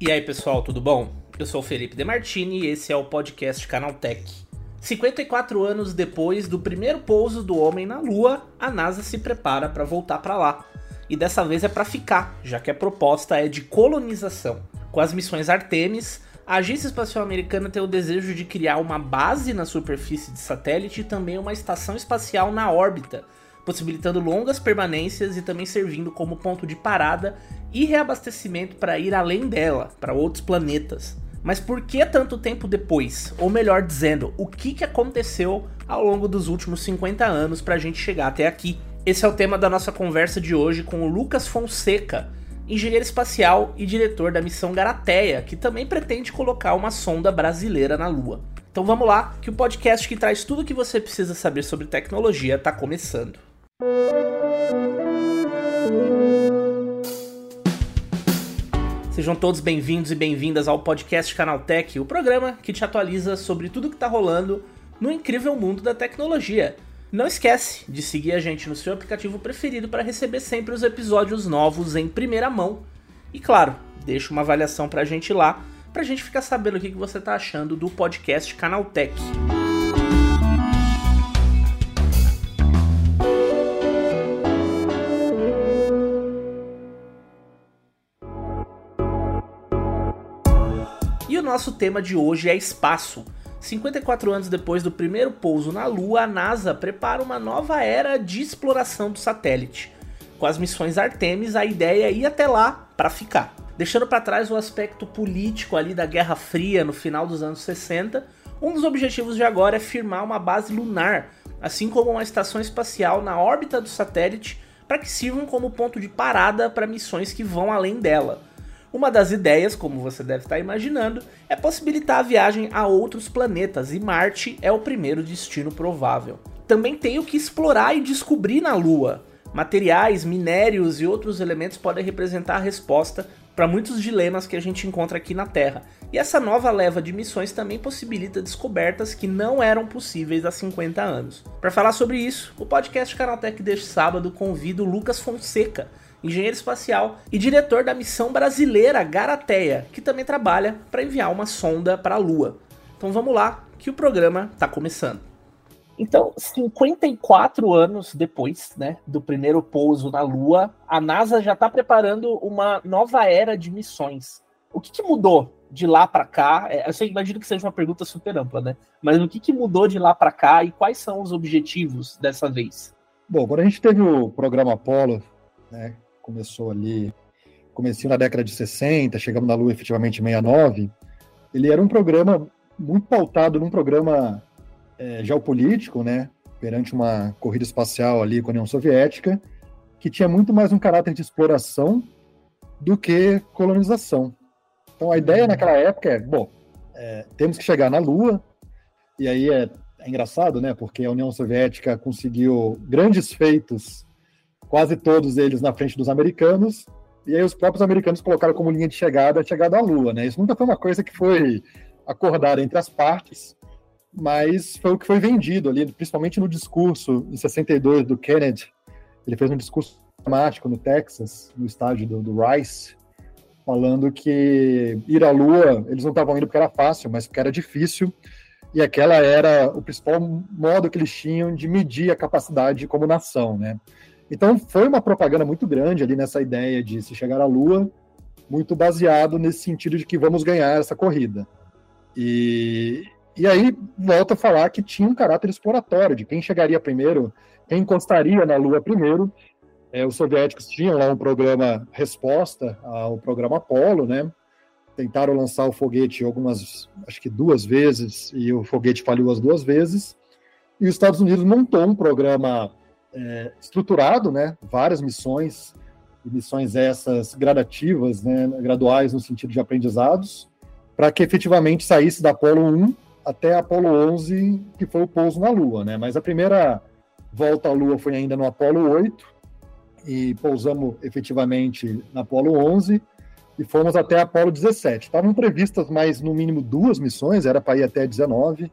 E aí pessoal, tudo bom? Eu sou o Felipe Demartini e esse é o podcast Canaltech. 54 anos depois do primeiro pouso do homem na Lua, a NASA se prepara para voltar para lá. E dessa vez é para ficar, já que a proposta é de colonização. Com as missões Artemis, a Agência Espacial Americana tem o desejo de criar uma base na superfície de satélite e também uma estação espacial na órbita, possibilitando longas permanências e também servindo como ponto de parada e reabastecimento para ir além dela, para outros planetas. Mas por que tanto tempo depois? Ou melhor dizendo, o que, que aconteceu ao longo dos últimos 50 anos para a gente chegar até aqui? Esse é o tema da nossa conversa de hoje com o Lucas Fonseca, engenheiro espacial e diretor da missão Garateia, que também pretende colocar uma sonda brasileira na Lua. Então vamos lá, que o podcast que traz tudo o que você precisa saber sobre tecnologia está começando. Sejam todos bem-vindos e bem-vindas ao podcast Canaltech, o programa que te atualiza sobre tudo que está rolando no incrível mundo da tecnologia. Não esquece de seguir a gente no seu aplicativo preferido para receber sempre os episódios novos em primeira mão. E claro, deixa uma avaliação para a gente lá, para a gente ficar sabendo o que você está achando do podcast Canaltech. Nosso tema de hoje é espaço. 54 anos depois do primeiro pouso na Lua, a NASA prepara uma nova era de exploração do satélite. Com as missões Artemis, a ideia é ir até lá para ficar. Deixando para trás o aspecto político ali da Guerra Fria no final dos anos 60, um dos objetivos de agora é firmar uma base lunar, assim como uma estação espacial na órbita do satélite, para que sirvam como ponto de parada para missões que vão além dela. Uma das ideias, como você deve estar imaginando, é possibilitar a viagem a outros planetas e Marte é o primeiro destino provável. Também tem o que explorar e descobrir na Lua. Materiais, minérios e outros elementos podem representar a resposta para muitos dilemas que a gente encontra aqui na Terra. E essa nova leva de missões também possibilita descobertas que não eram possíveis há 50 anos. Para falar sobre isso, o podcast Canaltech deste sábado convida o Lucas Fonseca, engenheiro espacial e diretor da missão brasileira Garateia, que também trabalha para enviar uma sonda para a Lua. Então vamos lá, que o programa está começando. Então, 54 anos depois né, do primeiro pouso na Lua, a NASA já está preparando uma nova era de missões. O que, que mudou de lá para cá? É, eu sei, imagino que seja uma pergunta super ampla, né? Mas o que, que mudou de lá para cá e quais são os objetivos dessa vez? Bom, quando a gente teve o programa Apollo, né, começou ali, comecinho na década de 60, chegamos na Lua efetivamente em 69, ele era um programa muito pautado num programa é, geopolítico, né, perante uma corrida espacial ali com a União Soviética, que tinha muito mais um caráter de exploração do que colonização. Então a ideia naquela época é, bom, é, temos que chegar na Lua, e aí é, é engraçado, né, porque a União Soviética conseguiu grandes feitos quase todos eles na frente dos americanos, e aí os próprios americanos colocaram como linha de chegada a chegada à Lua, né? Isso nunca foi uma coisa que foi acordada entre as partes, mas foi o que foi vendido ali, principalmente no discurso em 62 do Kennedy. Ele fez um discurso dramático no Texas, no estádio do, do Rice, falando que ir à Lua, eles não estavam indo porque era fácil, mas porque era difícil, e aquela era o principal modo que eles tinham de medir a capacidade como nação, né? Então foi uma propaganda muito grande ali nessa ideia de se chegar à Lua, muito baseado nesse sentido de que vamos ganhar essa corrida. E, e aí volta a falar que tinha um caráter exploratório, de quem chegaria primeiro, quem encostaria na Lua primeiro. É, os soviéticos tinham lá um programa resposta ao programa Apollo, né? Tentaram lançar o foguete algumas, acho que duas vezes, e o foguete falhou as duas vezes. E os Estados Unidos montou um programa é, estruturado, né, várias missões, missões essas gradativas, né, graduais no sentido de aprendizados, para que efetivamente saísse da Apolo 1 até a Apolo 11, que foi o pouso na Lua. Né? Mas a primeira volta à Lua foi ainda no Apolo 8, e pousamos efetivamente na Apolo 11, e fomos até a Apolo 17. Estavam previstas mais, no mínimo, duas missões, era para ir até 19,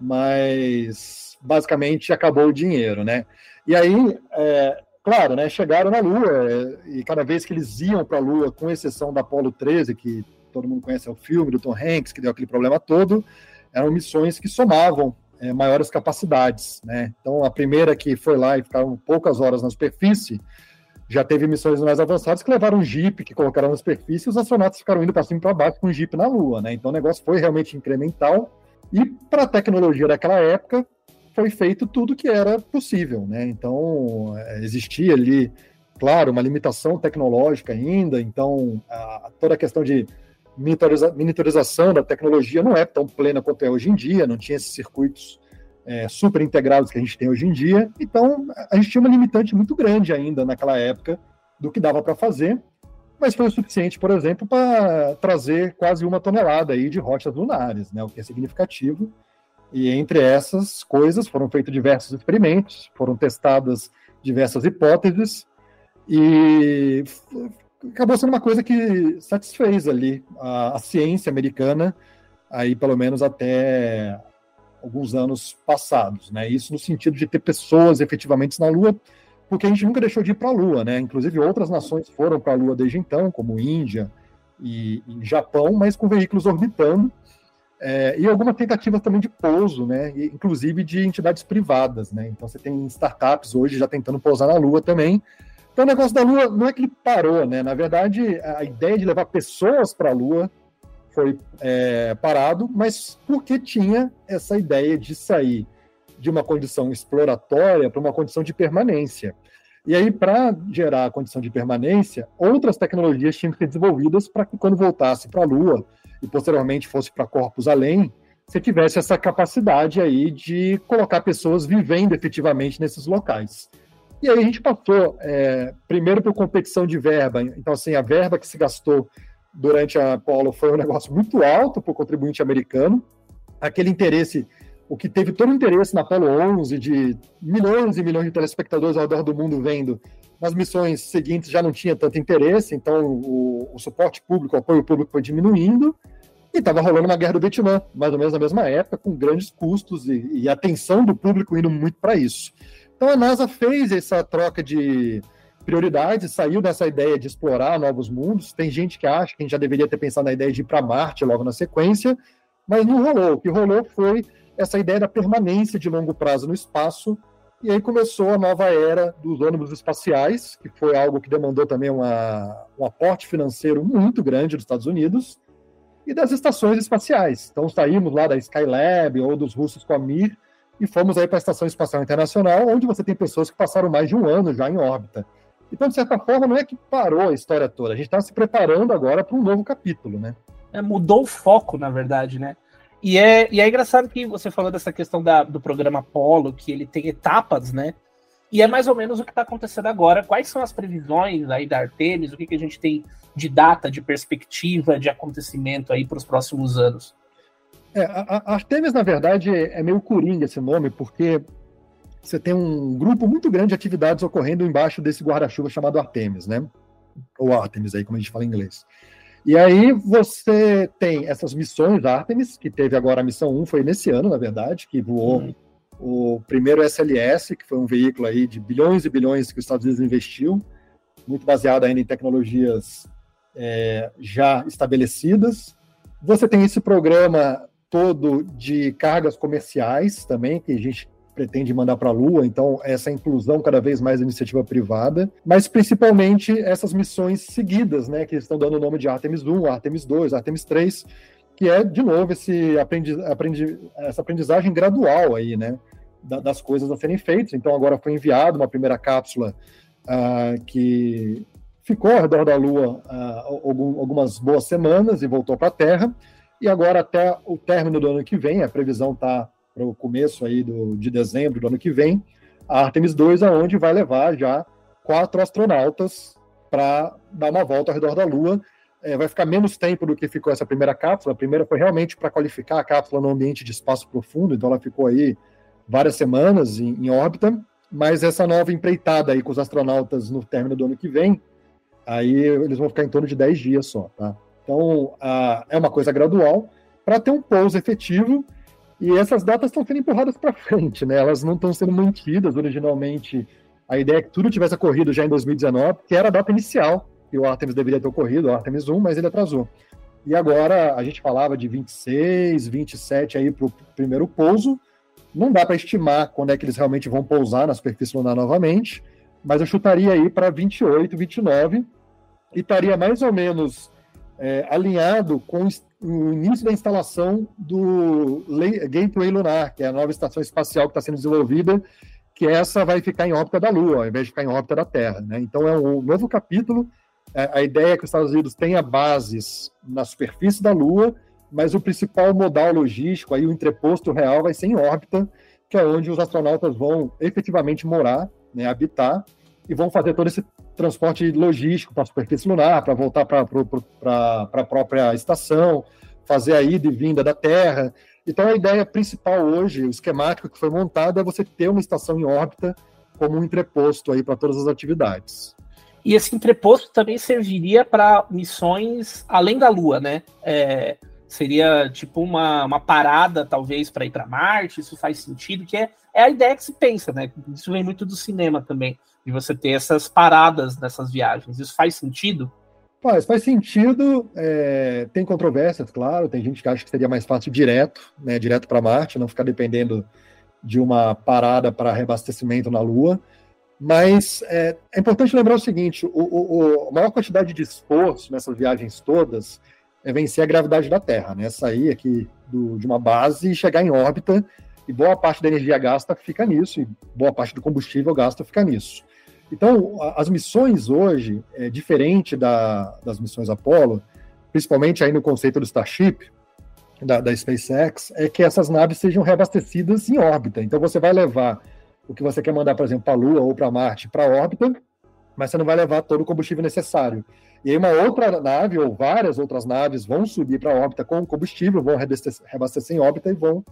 mas basicamente acabou o dinheiro, né? E aí, é, claro, né, chegaram na Lua, é, e cada vez que eles iam para a Lua, com exceção da Apollo 13, que todo mundo conhece é o filme do Tom Hanks, que deu aquele problema todo, eram missões que somavam é, maiores capacidades. Né? Então, a primeira que foi lá e ficaram poucas horas na superfície, já teve missões mais avançadas que levaram um Jeep, que colocaram na superfície, e os astronautas ficaram indo para cima e para baixo com um Jeep na Lua. Né? Então, o negócio foi realmente incremental. E para a tecnologia daquela época, foi feito tudo que era possível. Né? Então, é, existia ali, claro, uma limitação tecnológica ainda. Então, a, toda a questão de miniaturização da tecnologia não é tão plena quanto é hoje em dia, não tinha esses circuitos é, super integrados que a gente tem hoje em dia. Então, a gente tinha uma limitante muito grande ainda naquela época do que dava para fazer, mas foi o suficiente, por exemplo, para trazer quase uma tonelada aí de rochas lunares, né, o que é significativo. E entre essas coisas foram feitos diversos experimentos, foram testadas diversas hipóteses, e acabou sendo uma coisa que satisfez ali a, a, ciência americana, aí pelo menos até alguns anos passados, né? Isso no sentido de ter pessoas efetivamente na Lua, porque a gente nunca deixou de ir para a Lua, né? Inclusive outras nações foram para a Lua desde então, como Índia e, e Japão, mas com veículos orbitando. É, e algumas tentativas também de pouso, né? Inclusive de entidades privadas, né? Então você tem startups hoje já tentando pousar na Lua também, então o negócio da Lua não é que ele parou, né? Na verdade, a ideia de levar pessoas para a Lua foi é, parado, mas porque tinha essa ideia de sair de uma condição exploratória para uma condição de permanência. E aí, para gerar a condição de permanência, outras tecnologias tinham que ser desenvolvidas para que, quando voltasse para a Lua e posteriormente fosse para corpos além, você tivesse essa capacidade aí de colocar pessoas vivendo efetivamente nesses locais. E aí a gente passou, é, primeiro por competição de verba. Então, assim, a verba que se gastou durante a Apollo foi um negócio muito alto para o contribuinte americano. Aquele interesse, o que teve todo o interesse na Apollo 11, de milhões e milhões de telespectadores ao redor do mundo vendo, nas missões seguintes já não tinha tanto interesse, então o, o suporte público, o apoio público foi diminuindo, e estava rolando uma guerra do Vietnã, mais ou menos na mesma época, com grandes custos e, e atenção do público indo muito para isso. Então a NASA fez essa troca de prioridades, saiu dessa ideia de explorar novos mundos. Tem gente que acha que a gente já deveria ter pensado na ideia de ir para Marte logo na sequência, mas não rolou. O que rolou foi essa ideia da permanência de longo prazo no espaço. E aí começou a nova era dos ônibus espaciais, que foi algo que demandou também uma, um aporte financeiro muito grande dos Estados Unidos, e das estações espaciais. Então saímos lá da Skylab ou dos russos com a Mir, e fomos aí para a Estação Espacial Internacional, onde você tem pessoas que passaram mais de um ano já em órbita. Então, de certa forma, não é que parou a história toda, a gente está se preparando agora para um novo capítulo, né? É, mudou o foco, na verdade, né? E é, e é engraçado que você falou dessa questão da, do programa Apollo, que ele tem etapas, né? E é mais ou menos o que está acontecendo agora. Quais são as previsões aí da Artemis? O que, que a gente tem de data, de perspectiva, de acontecimento aí para os próximos anos? É, a, Artemis, na verdade, é meio coringa esse nome, porque você tem um grupo muito grande de atividades ocorrendo embaixo desse guarda-chuva chamado Artemis, né? Ou Artemis aí, como a gente fala em inglês. E aí você tem essas missões Artemis, que teve agora a missão 1, foi nesse ano, na verdade, que voou hum. O primeiro SLS, que foi um veículo aí de bilhões e bilhões que os Estados Unidos investiu, muito baseado ainda em tecnologias é, já estabelecidas. Você tem esse programa todo de cargas comerciais também, que a gente pretende mandar para a Lua, então essa inclusão cada vez mais da iniciativa privada, mas principalmente essas missões seguidas, né, que estão dando o nome de Artemis 1, Artemis 2, Artemis 3, que é, de novo, esse aprendi, aprendi, essa aprendizagem gradual aí, né, das coisas a serem feitas. Então agora foi enviada uma primeira cápsula uh, que ficou ao redor da Lua uh, algumas boas semanas e voltou para a Terra, e agora, até o término do ano que vem, a previsão está para o começo aí do, de dezembro do ano que vem, a Artemis 2, aonde vai levar já quatro astronautas para dar uma volta ao redor da Lua. É, vai ficar menos tempo do que ficou essa primeira cápsula. A primeira foi realmente para qualificar a cápsula no ambiente de espaço profundo, então ela ficou aí várias semanas em, em órbita. Mas essa nova empreitada aí com os astronautas no término do ano que vem, aí eles vão ficar em torno de 10 dias só, tá? Então, é uma coisa gradual para ter um pouso efetivo E essas datas estão sendo empurradas para frente, né? Elas não estão sendo mantidas originalmente. A ideia é que tudo tivesse ocorrido já em 2019, que era a data inicial, que o Artemis deveria ter ocorrido, o Artemis 1, mas ele atrasou. E agora a gente falava de 26, 27 aí para o primeiro pouso. Não dá para estimar quando é que eles realmente vão pousar na superfície lunar novamente, mas eu chutaria aí para 28, 29 e estaria mais ou menos é, alinhado com o início da instalação do Gateway Lunar, que é a nova estação espacial que está sendo desenvolvida, que essa vai ficar em órbita da Lua, ao invés de ficar em órbita da Terra. Né? Então é um novo capítulo. É, a ideia é que os Estados Unidos tenha bases na superfície da Lua, mas o principal modal logístico, aí o entreposto real, vai ser em órbita, que é onde os astronautas vão efetivamente morar, né, habitar, e vão fazer todo esse transporte logístico para a superfície lunar, para voltar para a própria estação, fazer a ida e vinda da Terra. Então, a ideia principal hoje, o esquemático que foi montado, é você ter uma estação em órbita como um entreposto aí para todas as atividades. E esse entreposto também serviria para missões além da Lua, né? É, seria tipo uma, uma parada, talvez, para ir para Marte, isso faz sentido, que é, é a ideia que se pensa, né? Isso vem muito do cinema também de você ter essas paradas nessas viagens. Isso faz sentido? Faz, faz sentido. É, tem controvérsias, claro. Tem gente que acha que seria mais fácil direto, né, direto para Marte, não ficar dependendo de uma parada para reabastecimento na Lua. Mas é, é, importante lembrar o seguinte: o, o, a maior quantidade de esforço nessas viagens todas é vencer a gravidade da Terra, né? Sair aqui do, de uma base e chegar em órbita, e boa parte da energia gasta fica nisso, e boa parte do combustível gasta fica nisso. Então, as missões hoje, é diferente da, das missões Apollo, principalmente aí no conceito do Starship, da, da SpaceX, é que essas naves sejam reabastecidas em órbita. Então, você vai levar o que você quer mandar, por exemplo, para a Lua ou para Marte para órbita, mas você não vai levar todo o combustível necessário. E aí uma outra nave ou várias outras naves vão subir para a órbita com combustível, vão reabastecer em órbita e vão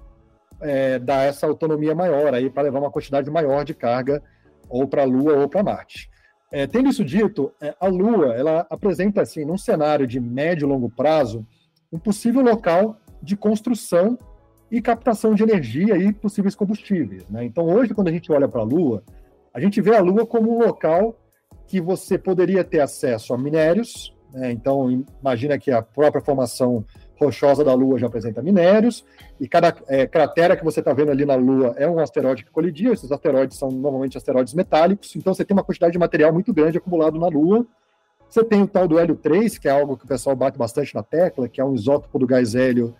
é, dar essa autonomia maior aí para levar uma quantidade maior de carga ou para a Lua ou para Marte. É, tendo isso dito, é, a Lua ela apresenta assim, num cenário de médio e longo prazo, um possível local de construção e captação de energia e possíveis combustíveis. Né? Então, hoje, quando a gente olha para a Lua, a gente vê a Lua como um local que você poderia ter acesso a minérios. Né? Então, imagina que a própria formação rochosa da Lua já apresenta minérios, e cada é, cratera que você está vendo ali na Lua é um asteroide que colidiu. Esses asteroides são normalmente asteroides metálicos, então você tem uma quantidade de material muito grande acumulado na Lua. Você tem o tal do hélio 3, que é algo que o pessoal bate bastante na tecla, que é um isótopo do gás hélio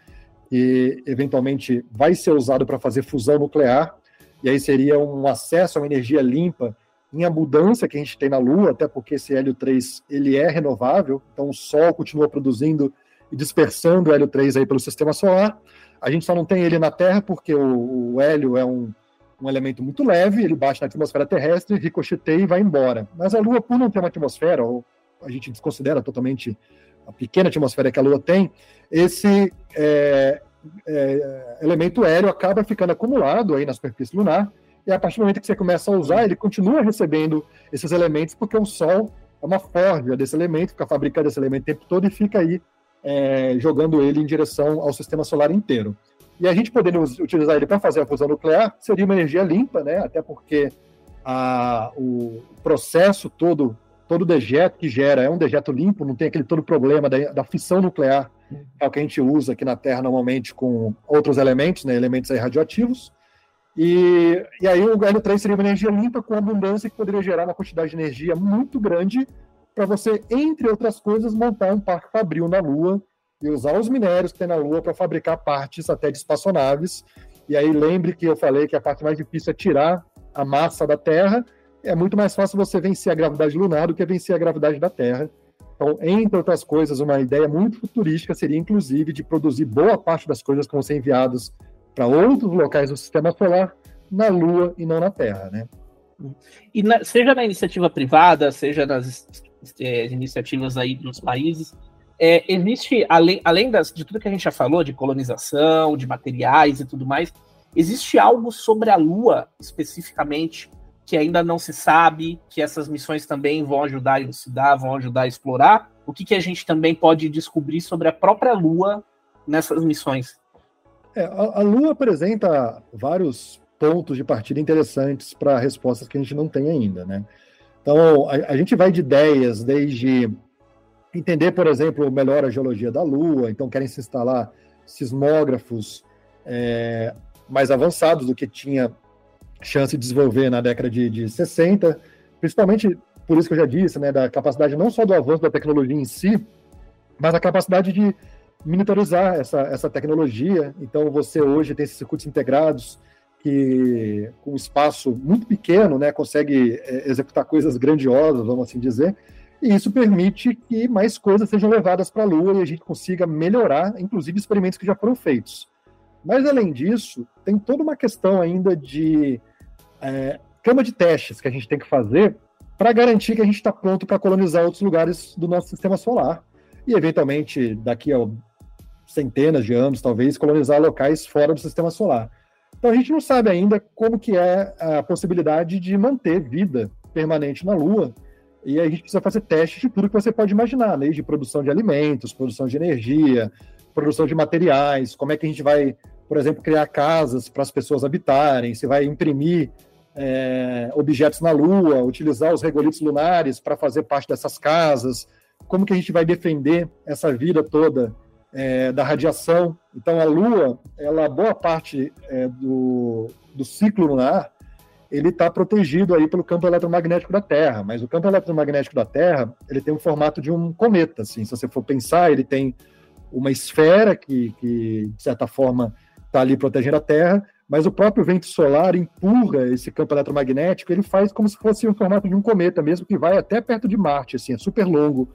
e eventualmente vai ser usado para fazer fusão nuclear, e aí seria um acesso a uma energia limpa em abundância que a gente tem na Lua, até porque esse hélio 3 ele é renovável, então o Sol continua produzindo e dispersando hélio 3 aí pelo sistema solar. A gente só não tem ele na Terra porque o, o hélio é um, um elemento muito leve, ele bate na atmosfera terrestre, ricocheteia e vai embora. Mas a Lua, por não ter uma atmosfera, ou a gente desconsidera totalmente a pequena atmosfera que a Lua tem, esse é, é, elemento aéreo acaba ficando acumulado aí na superfície lunar, e a partir do momento que você começa a usar, ele continua recebendo esses elementos, porque o Sol é uma forja desse elemento, fica fabricando esse elemento o tempo todo e fica aí é, jogando ele em direção ao sistema solar inteiro. E a gente podendo utilizar ele para fazer a fusão nuclear seria uma energia limpa, né? Até porque a, o processo todo, todo dejeto que gera é um dejeto limpo, não tem aquele todo problema da, da fissão nuclear, é o que a gente usa aqui na Terra normalmente com outros elementos, né? Elementos radioativos. E, e aí o hélio 3 seria uma energia limpa com abundância que poderia gerar uma quantidade de energia muito grande para você, entre outras coisas, montar um parque fabril na Lua e usar os minérios que tem na Lua para fabricar partes até de espaçonaves. E aí lembre que eu falei que a parte mais difícil é tirar a massa da Terra. É muito mais fácil você vencer a gravidade lunar do que vencer a gravidade da Terra. Então, entre outras coisas, uma ideia muito futurística seria, inclusive, de produzir boa parte das coisas que vão ser enviadas para outros locais do sistema solar na Lua e não na Terra, né? E na, seja na iniciativa privada, seja nas é, iniciativas aí dos países. É, existe, além, além das, de tudo que a gente já falou, de colonização, de materiais e tudo mais, existe algo sobre a Lua, especificamente, que ainda não se sabe, que essas missões também vão ajudar a elucidar, vão ajudar a explorar? O que, que a gente também pode descobrir sobre a própria Lua nessas missões? É, a, a Lua apresenta vários pontos de partida interessantes para respostas que a gente não tem ainda, né? Então, a, a, gente vai de ideias desde entender, por exemplo, melhor a geologia da Lua, então querem se instalar sismógrafos é, mais avançados do que tinha chance de desenvolver na década de, de 60, principalmente por isso que eu já disse, né, da capacidade não só do avanço da tecnologia em si, mas a capacidade de monitorizar essa, essa tecnologia. Então, você hoje tem esses circuitos integrados que, com um espaço muito pequeno, né, consegue é, executar coisas grandiosas, vamos assim dizer, e isso permite que mais coisas sejam levadas para a Lua e a gente consiga melhorar, inclusive experimentos que já foram feitos. Mas, além disso, tem toda uma questão ainda de é, cama de testes que a gente tem que fazer para garantir que a gente está pronto para colonizar outros lugares do nosso sistema solar e, eventualmente, daqui a centenas de anos, talvez, colonizar locais fora do sistema solar. Então, a gente não sabe ainda como que é a possibilidade de manter vida permanente na Lua, e a gente precisa fazer testes de tudo que você pode imaginar, desde produção de alimentos, produção de energia, produção de materiais, como é que a gente vai, por exemplo, criar casas para as pessoas habitarem, se vai imprimir é, objetos na Lua, utilizar os regolitos lunares para fazer parte dessas casas, como que a gente vai defender essa vida toda é, da radiação. Então, a Lua, ela boa parte é, do, do ciclo lunar, ele está protegido aí pelo campo eletromagnético da Terra, mas o campo eletromagnético da Terra, ele tem um formato de um cometa, assim, se você for pensar, ele tem uma esfera que, que de certa forma, está ali protegendo a Terra, mas o próprio vento solar empurra esse campo eletromagnético, ele faz como se fosse um formato de um cometa mesmo, que vai até perto de Marte, assim, é super longo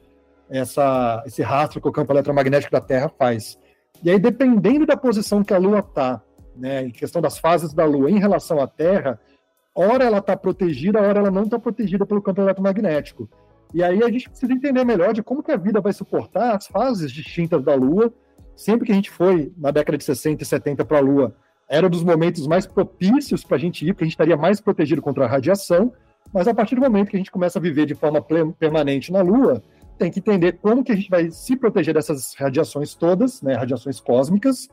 essa, esse rastro que o campo eletromagnético da Terra faz. E aí, dependendo da posição que a Lua está, né, em questão das fases da Lua em relação à Terra, ora ela está protegida, ora ela não está protegida pelo campo eletromagnético. E aí a gente precisa entender melhor de como que a vida vai suportar as fases distintas da Lua. Sempre que a gente foi na década de 60 e 70 para a Lua, era um dos momentos mais propícios para a gente ir, porque a gente estaria mais protegido contra a radiação. Mas a partir do momento que a gente começa a viver de forma permanente na Lua, tem que entender como que a gente vai se proteger dessas radiações todas, né, radiações cósmicas,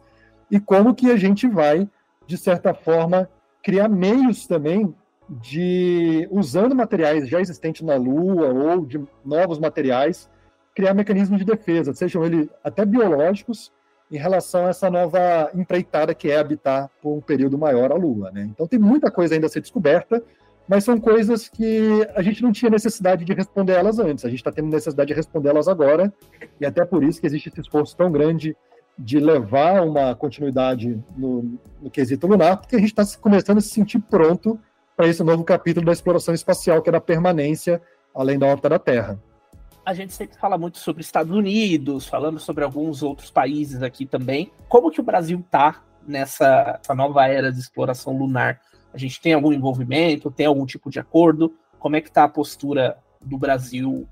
e como que a gente vai, de certa forma, criar meios também de, usando materiais já existentes na Lua ou de novos materiais, criar mecanismos de defesa, sejam eles até biológicos, em relação a essa nova empreitada que é habitar por um período maior a Lua. Né? Então tem muita coisa ainda a ser descoberta, mas são coisas que a gente não tinha necessidade de responder elas antes. A gente está tendo necessidade de responder elas agora, e até por isso que existe esse esforço tão grande de levar uma continuidade no, no quesito lunar, porque a gente está começando a se sentir pronto para esse novo capítulo da exploração espacial, que é da permanência além da órbita da Terra. A gente sempre fala muito sobre Estados Unidos, falamos sobre alguns outros países aqui também. Como que o Brasil está nessa nova era de exploração lunar? A gente tem algum envolvimento, tem algum tipo de acordo? Como é que está a postura do Brasil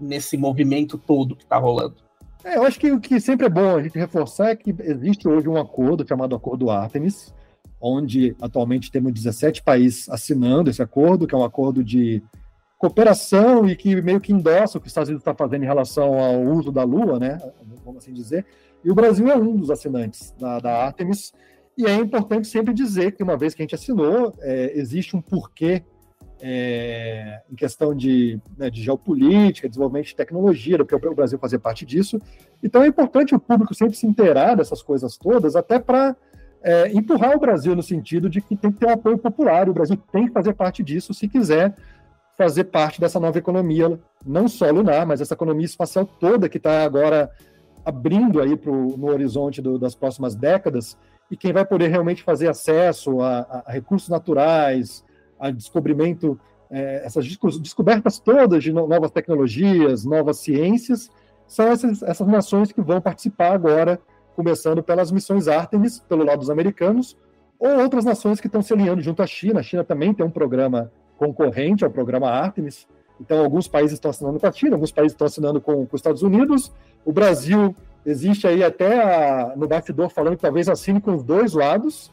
nesse movimento todo que está rolando? É, eu acho que o que sempre é bom a gente reforçar é que existe hoje um acordo chamado Acordo Artemis, onde atualmente temos 17 países assinando esse acordo, que é um acordo de cooperação e que meio que endossa o que os Estados Unidos está fazendo em relação ao uso da Lua, né? Vamos assim dizer. E o Brasil é um dos assinantes da, da Artemis, e é importante sempre dizer que, uma vez que a gente assinou, é, existe um porquê é, em questão de, né, de geopolítica, desenvolvimento de tecnologia, porque o Brasil fazer parte disso. Então é importante o público sempre se inteirar dessas coisas todas, até para é, empurrar o Brasil no sentido de que tem que ter um apoio popular, o Brasil tem que fazer parte disso se quiser fazer parte dessa nova economia, não só lunar, mas essa economia espacial toda que está agora abrindo aí pro, no horizonte do, das próximas décadas e quem vai poder realmente fazer acesso a, a recursos naturais, a descobrimento, é, essas descobertas todas de novas tecnologias, novas ciências, são essas, essas nações que vão participar agora, começando pelas missões Artemis, pelo lado dos americanos, ou outras nações que estão se alinhando junto à China. A China também tem um programa concorrente ao programa Artemis, então alguns países estão assinando com a China, alguns países estão assinando com, com os Estados Unidos, o Brasil Existe aí até a, no bastidor falando que talvez assine com os dois lados.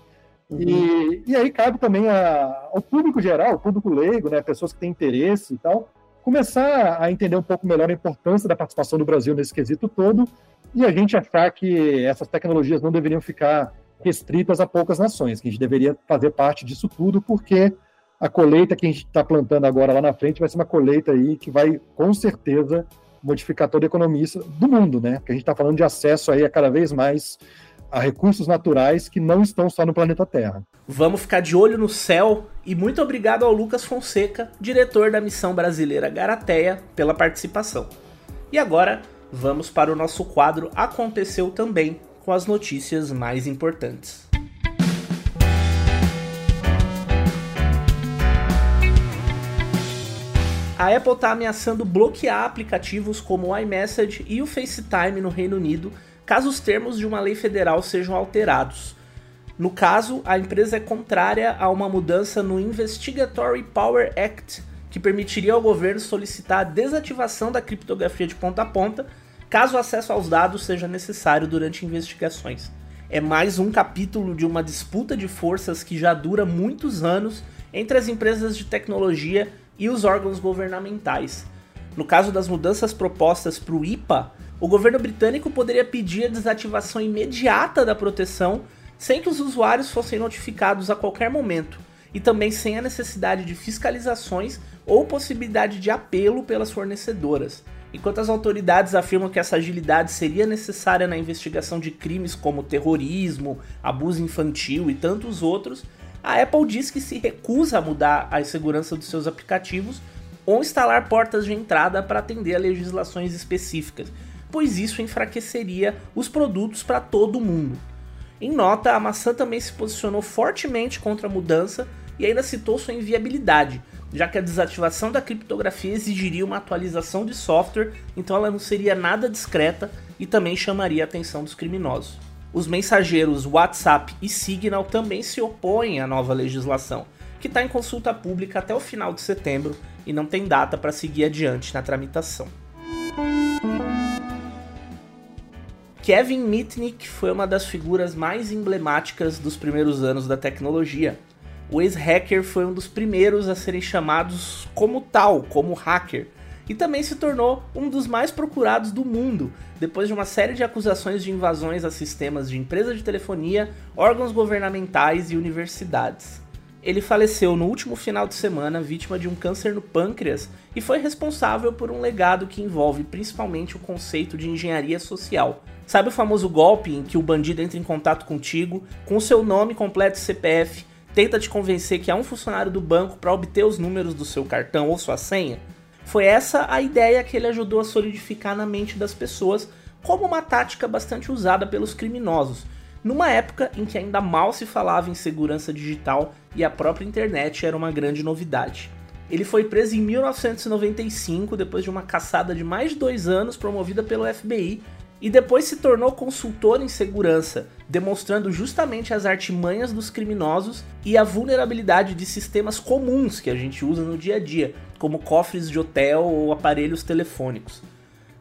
Uhum. E, e aí cabe também a, ao público geral, ao público leigo, né, pessoas que têm interesse e tal, começar a entender um pouco melhor a importância da participação do Brasil nesse quesito todo e a gente achar que essas tecnologias não deveriam ficar restritas a poucas nações, que a gente deveria fazer parte disso tudo, porque a colheita que a gente está plantando agora lá na frente vai ser uma colheita aí que vai, com certeza, modificar toda a economia do mundo, né? Que a gente está falando de acesso aí a cada vez mais a recursos naturais que não estão só no planeta Terra. Vamos ficar de olho no céu e muito obrigado ao Lucas Fonseca, diretor da missão brasileira Garateia, pela participação. E agora vamos para o nosso quadro Aconteceu Também, com as notícias mais importantes. A Apple está ameaçando bloquear aplicativos como o iMessage e o FaceTime no Reino Unido caso os termos de uma lei federal sejam alterados. No caso, a empresa é contrária a uma mudança no Investigatory Power Act, que permitiria ao governo solicitar a desativação da criptografia de ponta a ponta caso o acesso aos dados seja necessário durante investigações. É mais um capítulo de uma disputa de forças que já dura muitos anos entre as empresas de tecnologia e os órgãos governamentais. No caso das mudanças propostas para o IPA, o governo britânico poderia pedir a desativação imediata da proteção sem que os usuários fossem notificados a qualquer momento, e também sem a necessidade de fiscalizações ou possibilidade de apelo pelas fornecedoras. Enquanto as autoridades afirmam que essa agilidade seria necessária na investigação de crimes como terrorismo, abuso infantil e tantos outros, a Apple diz que se recusa a mudar a segurança dos seus aplicativos ou instalar portas de entrada para atender a legislações específicas, pois isso enfraqueceria os produtos para todo mundo. Em nota, a maçã também se posicionou fortemente contra a mudança e ainda citou sua inviabilidade, já que a desativação da criptografia exigiria uma atualização de software, então ela não seria nada discreta e também chamaria a atenção dos criminosos. Os mensageiros WhatsApp e Signal também se opõem à nova legislação, que está em consulta pública até o final de setembro e não tem data para seguir adiante na tramitação. Kevin Mitnick foi uma das figuras mais emblemáticas dos primeiros anos da tecnologia, o ex-hacker foi um dos primeiros a serem chamados como tal, como hacker, e também se tornou um dos mais procurados do mundo, depois de uma série de acusações de invasões a sistemas de empresas de telefonia, órgãos governamentais e universidades. Ele faleceu no último final de semana vítima de um câncer no pâncreas e foi responsável por um legado que envolve principalmente o conceito de engenharia social. Sabe o famoso golpe em que o bandido entra em contato contigo com seu nome completo e CPF tenta te convencer que é um funcionário do banco para obter os números do seu cartão ou sua senha? Foi essa a ideia que ele ajudou a solidificar na mente das pessoas como uma tática bastante usada pelos criminosos, numa época em que ainda mal se falava em segurança digital e a própria internet era uma grande novidade. Ele foi preso em 1995 depois de uma caçada de mais de dois anos promovida pelo FBI e depois se tornou consultor em segurança, demonstrando justamente as artimanhas dos criminosos e a vulnerabilidade de sistemas comuns que a gente usa no dia a dia, como cofres de hotel ou aparelhos telefônicos.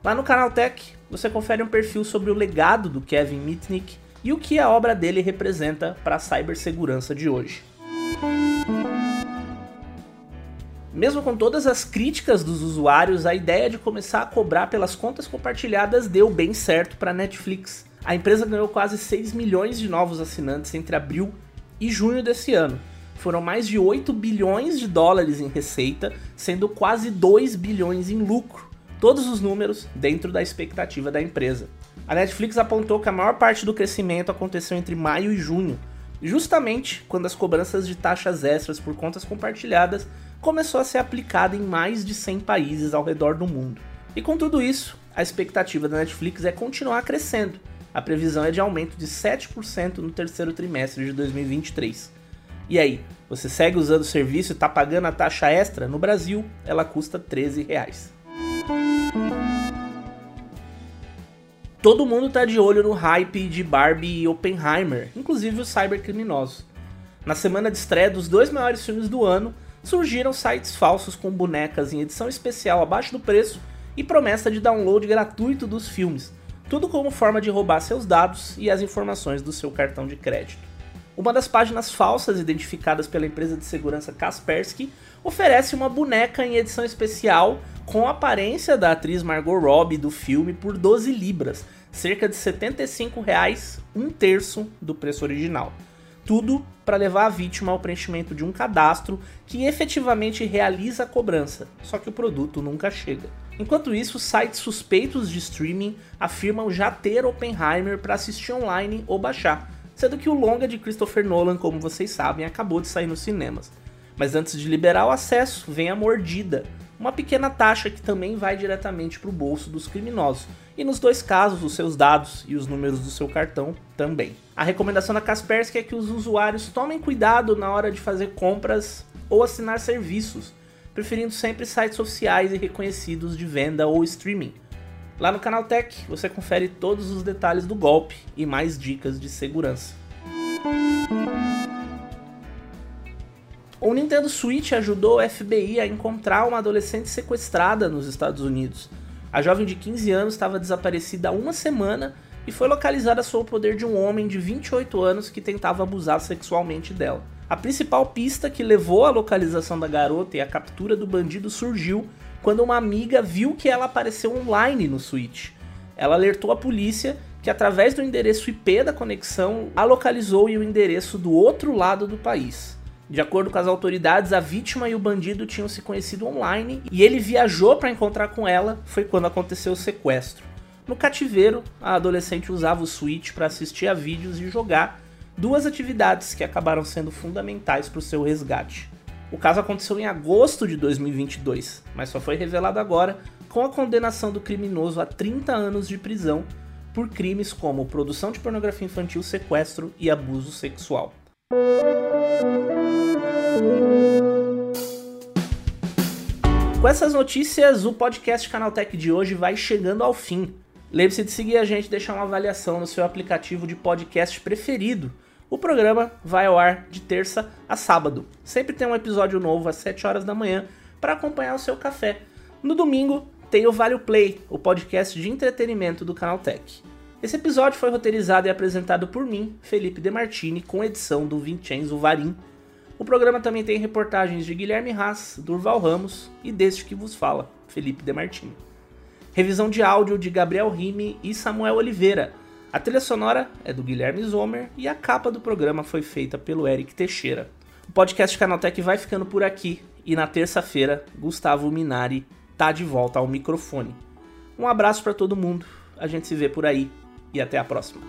Lá no canal Tech, você confere um perfil sobre o legado do Kevin Mitnick e o que a obra dele representa para a cibersegurança de hoje. Mesmo com todas as críticas dos usuários, a ideia de começar a cobrar pelas contas compartilhadas deu bem certo para a Netflix. A empresa ganhou quase 6 milhões de novos assinantes entre abril e junho desse ano. Foram mais de 8 bilhões de dólares em receita, sendo quase 2 bilhões em lucro. Todos os números dentro da expectativa da empresa. A Netflix apontou que a maior parte do crescimento aconteceu entre maio e junho, justamente quando as cobranças de taxas extras por contas compartilhadas começou a ser aplicada em mais de 100 países ao redor do mundo. E com tudo isso, a expectativa da Netflix é continuar crescendo. A previsão é de aumento de 7% no terceiro trimestre de 2023. E aí, você segue usando o serviço e está pagando a taxa extra? No Brasil, ela custa 13 reais. Todo mundo está de olho no hype de Barbie e Oppenheimer, inclusive os cybercriminosos. Na semana de estreia dos dois maiores filmes do ano, surgiram sites falsos com bonecas em edição especial abaixo do preço e promessa de download gratuito dos filmes, tudo como forma de roubar seus dados e as informações do seu cartão de crédito. Uma das páginas falsas identificadas pela empresa de segurança Kaspersky oferece uma boneca em edição especial com a aparência da atriz Margot Robbie do filme por 12 libras, cerca de 75 reais, um terço do preço original. Tudo para levar a vítima ao preenchimento de um cadastro que efetivamente realiza a cobrança, só que o produto nunca chega. Enquanto isso, sites suspeitos de streaming afirmam já ter Oppenheimer para assistir online ou baixar, sendo que o longa de Christopher Nolan, como vocês sabem, acabou de sair nos cinemas. Mas antes de liberar o acesso, vem a mordida, uma pequena taxa que também vai diretamente para o bolso dos criminosos. E nos dois casos, os seus dados e os números do seu cartão também. A recomendação da Kaspersky é que os usuários tomem cuidado na hora de fazer compras ou assinar serviços, preferindo sempre sites oficiais e reconhecidos de venda ou streaming. Lá no Canal Tech você confere todos os detalhes do golpe e mais dicas de segurança. O Nintendo Switch ajudou o FBI a encontrar uma adolescente sequestrada nos Estados Unidos. A jovem de 15 anos estava desaparecida há uma semana e foi localizada sob o poder de um homem de 28 anos que tentava abusar sexualmente dela. A principal pista que levou à localização da garota e à captura do bandido surgiu quando uma amiga viu que ela apareceu online no Switch. Ela alertou a polícia que através do endereço IP da conexão a localizou em o endereço do outro lado do país. De acordo com as autoridades, a vítima e o bandido tinham se conhecido online e ele viajou para encontrar com ela. Foi quando aconteceu o sequestro. No cativeiro, a adolescente usava o Switch para assistir a vídeos e jogar, duas atividades que acabaram sendo fundamentais para o seu resgate. O caso aconteceu em agosto de 2022, mas só foi revelado agora com a condenação do criminoso a 30 anos de prisão por crimes como produção de pornografia infantil, sequestro e abuso sexual. Com essas notícias, o podcast Canaltech de hoje vai chegando ao fim. Lembre-se de seguir a gente e deixar uma avaliação no seu aplicativo de podcast preferido. O programa vai ao ar de terça a sábado. Sempre tem um episódio novo às 7 horas da manhã para acompanhar o seu café. No domingo tem o Vale Play, o podcast de entretenimento do Canaltech. Esse episódio foi roteirizado e apresentado por mim, Felipe Demartini, com edição do Vincenzo Varim. O programa também tem reportagens de Guilherme Haas, Durval Ramos e deste que vos fala, Felipe Demartini. Revisão de áudio de Gabriel Rime e Samuel Oliveira. A trilha sonora é do Guilherme Zomer e a capa do programa foi feita pelo Eric Teixeira. O podcast Canaltech vai ficando por aqui e na terça-feira Gustavo Minari tá de volta ao microfone. Um abraço para todo mundo, a gente se vê por aí e até a próxima.